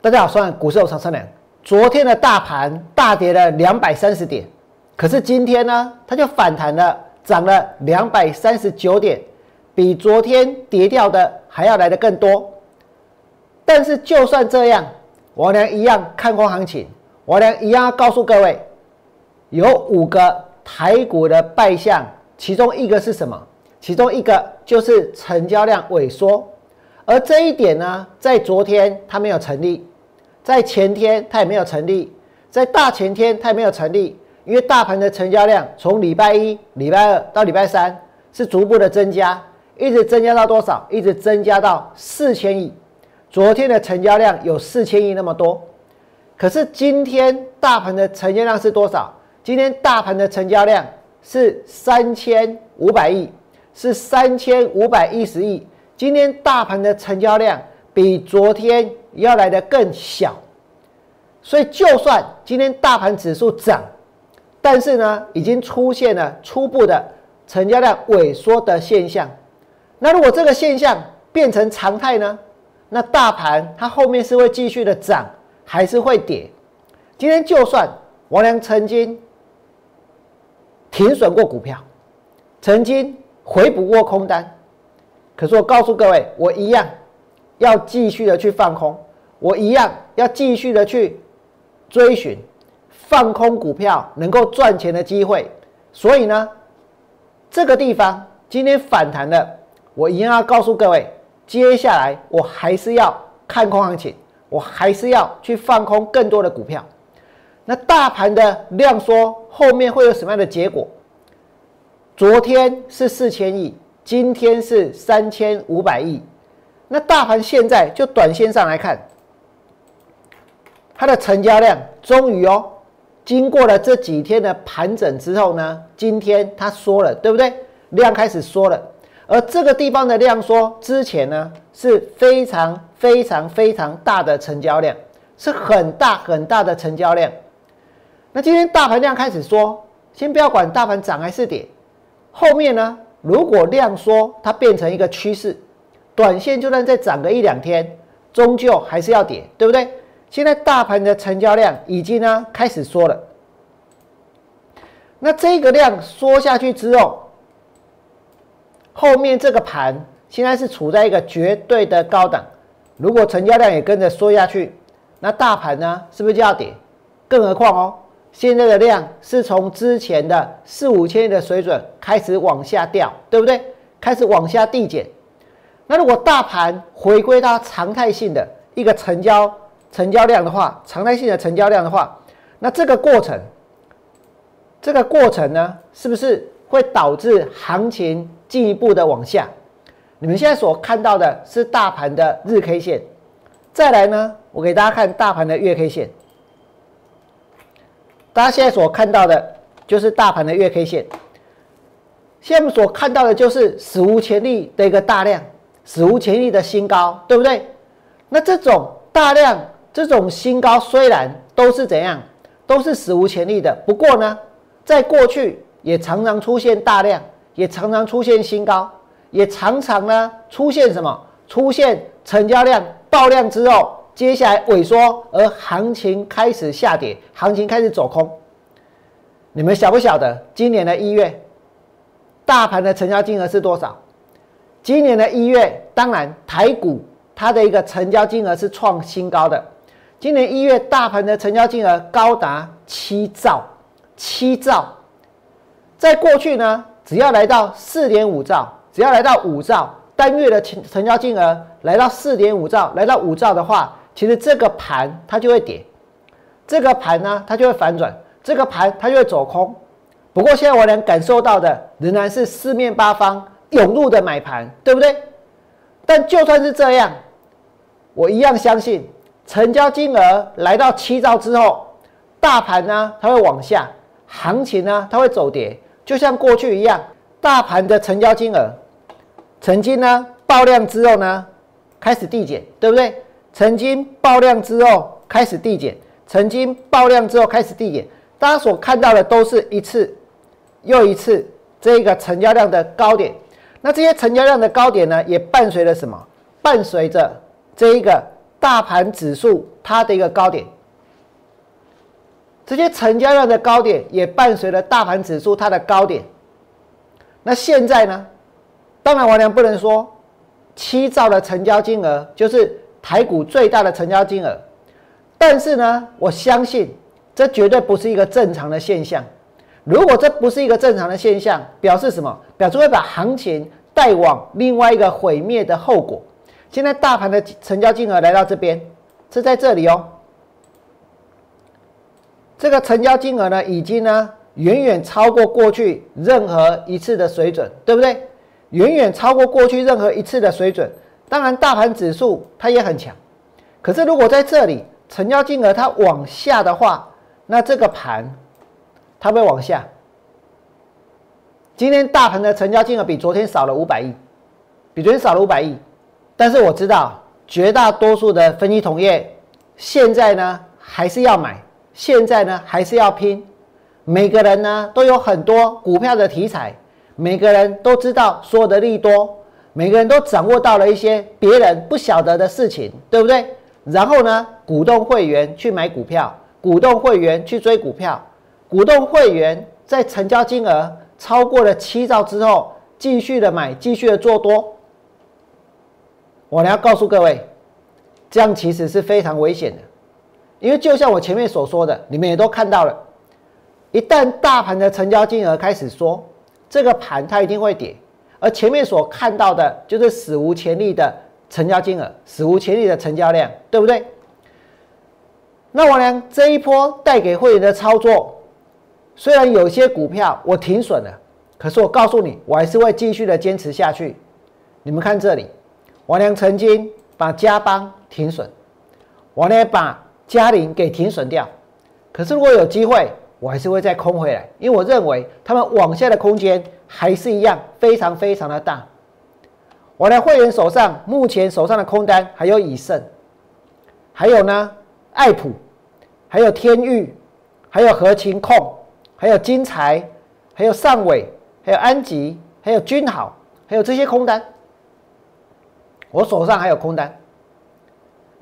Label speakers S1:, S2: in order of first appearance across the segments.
S1: 大家好，我是股市有常车良。昨天的大盘大跌了两百三十点，可是今天呢，它就反弹了，涨了两百三十九点，比昨天跌掉的还要来的更多。但是就算这样，我俩一样看空行情，我俩一样要告诉各位，有五个台股的败象，其中一个是什么？其中一个就是成交量萎缩。而这一点呢，在昨天它没有成立，在前天它也没有成立，在大前天它也没有成立，因为大盘的成交量从礼拜一、礼拜二到礼拜三是逐步的增加，一直增加到多少？一直增加到四千亿。昨天的成交量有四千亿那么多，可是今天大盘的成交量是多少？今天大盘的成交量是三千五百亿，是三千五百一十亿。今天大盘的成交量比昨天要来的更小，所以就算今天大盘指数涨，但是呢，已经出现了初步的成交量萎缩的现象。那如果这个现象变成常态呢？那大盘它后面是会继续的涨，还是会跌？今天就算王良曾经停损过股票，曾经回补过空单。可是我告诉各位，我一样要继续的去放空，我一样要继续的去追寻放空股票能够赚钱的机会。所以呢，这个地方今天反弹了，我一样要告诉各位，接下来我还是要看空行情，我还是要去放空更多的股票。那大盘的量缩后面会有什么样的结果？昨天是四千亿。今天是三千五百亿，那大盘现在就短线上来看，它的成交量终于哦，经过了这几天的盘整之后呢，今天它缩了，对不对？量开始缩了，而这个地方的量缩之前呢，是非常非常非常大的成交量，是很大很大的成交量。那今天大盘量开始缩，先不要管大盘涨还是跌，后面呢？如果量缩，它变成一个趋势，短线就算再涨个一两天，终究还是要跌，对不对？现在大盘的成交量已经呢开始缩了，那这个量缩下去之后，后面这个盘现在是处在一个绝对的高档，如果成交量也跟着缩下去，那大盘呢是不是就要跌？更何况哦。现在的量是从之前的四五千亿的水准开始往下掉，对不对？开始往下递减。那如果大盘回归到常态性的一个成交成交量的话，常态性的成交量的话，那这个过程，这个过程呢，是不是会导致行情进一步的往下？你们现在所看到的是大盘的日 K 线，再来呢，我给大家看大盘的月 K 线。大家现在所看到的就是大盘的月 K 线，现在所看到的就是史无前例的一个大量，史无前例的新高，对不对？那这种大量、这种新高虽然都是怎样，都是史无前例的，不过呢，在过去也常常出现大量，也常常出现新高，也常常呢出现什么？出现成交量爆量之后。接下来萎缩，而行情开始下跌，行情开始走空。你们晓不晓得今年的一月，大盘的成交金额是多少？今年的一月，当然台股它的一个成交金额是创新高的。今年一月大盘的成交金额高达七兆，七兆。在过去呢，只要来到四点五兆，只要来到五兆，单月的成成交金额来到四点五兆，来到五兆的话。其实这个盘它就会跌，这个盘呢它就会反转，这个盘它就会走空。不过现在我能感受到的仍然是四面八方涌入的买盘，对不对？但就算是这样，我一样相信成交金额来到七兆之后，大盘呢它会往下，行情呢它会走跌，就像过去一样，大盘的成交金额曾经呢爆量之后呢开始递减，对不对？曾经爆量之后开始递减，曾经爆量之后开始递减，大家所看到的都是一次又一次这个成交量的高点。那这些成交量的高点呢，也伴随着什么？伴随着这一个大盘指数它的一个高点，这些成交量的高点也伴随了大盘指数它的高点。那现在呢？当然，王良不能说七兆的成交金额就是台股最大的成交金额，但是呢，我相信这绝对不是一个正常的现象。如果这不是一个正常的现象，表示什么？表示会把行情带往另外一个毁灭的后果。现在大盘的成交金额来到这边，是在这里哦。这个成交金额呢，已经呢远远超过过去任何一次的水准，对不对？远远超过过去任何一次的水准。当然，大盘指数它也很强。可是，如果在这里成交金额它往下的话，那这个盘。它会往下。今天大盘的成交金额比昨天少了五百亿，比昨天少了五百亿。但是我知道绝大多数的分析同业现在呢还是要买，现在呢还是要拼。每个人呢都有很多股票的题材，每个人都知道所有的利多，每个人都掌握到了一些别人不晓得的事情，对不对？然后呢，鼓动会员去买股票，鼓动会员去追股票。股东会员在成交金额超过了七兆之后，继续的买，继续的做多。我要告诉各位，这样其实是非常危险的，因为就像我前面所说的，你们也都看到了，一旦大盘的成交金额开始缩，这个盘它一定会跌，而前面所看到的就是史无前例的成交金额，史无前例的成交量，对不对？那我呢，这一波带给会员的操作。虽然有些股票我停损了，可是我告诉你，我还是会继续的坚持下去。你们看这里，王良曾经把嘉邦停损，王良把嘉陵给停损掉。可是如果有机会，我还是会再空回来，因为我认为他们往下的空间还是一样非常非常的大。我的会员手上目前手上的空单还有以盛，还有呢爱普，还有天域，还有合情控。还有金财，还有上伟，还有安吉，还有君好，还有这些空单，我手上还有空单。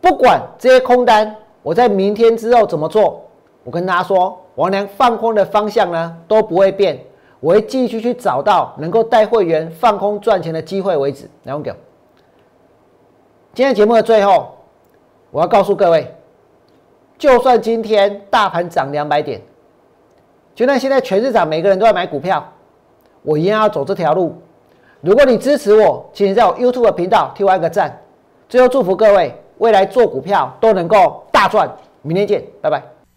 S1: 不管这些空单，我在明天之后怎么做，我跟大家说，王良放空的方向呢都不会变，我会继续去找到能够带会员放空赚钱的机会为止。来，我给。今天节目的最后，我要告诉各位，就算今天大盘涨两百点。就算现在全市场每个人都在买股票，我一样要走这条路。如果你支持我，请在我 YouTube 频道替我按个赞。最后祝福各位未来做股票都能够大赚。明天见，拜拜。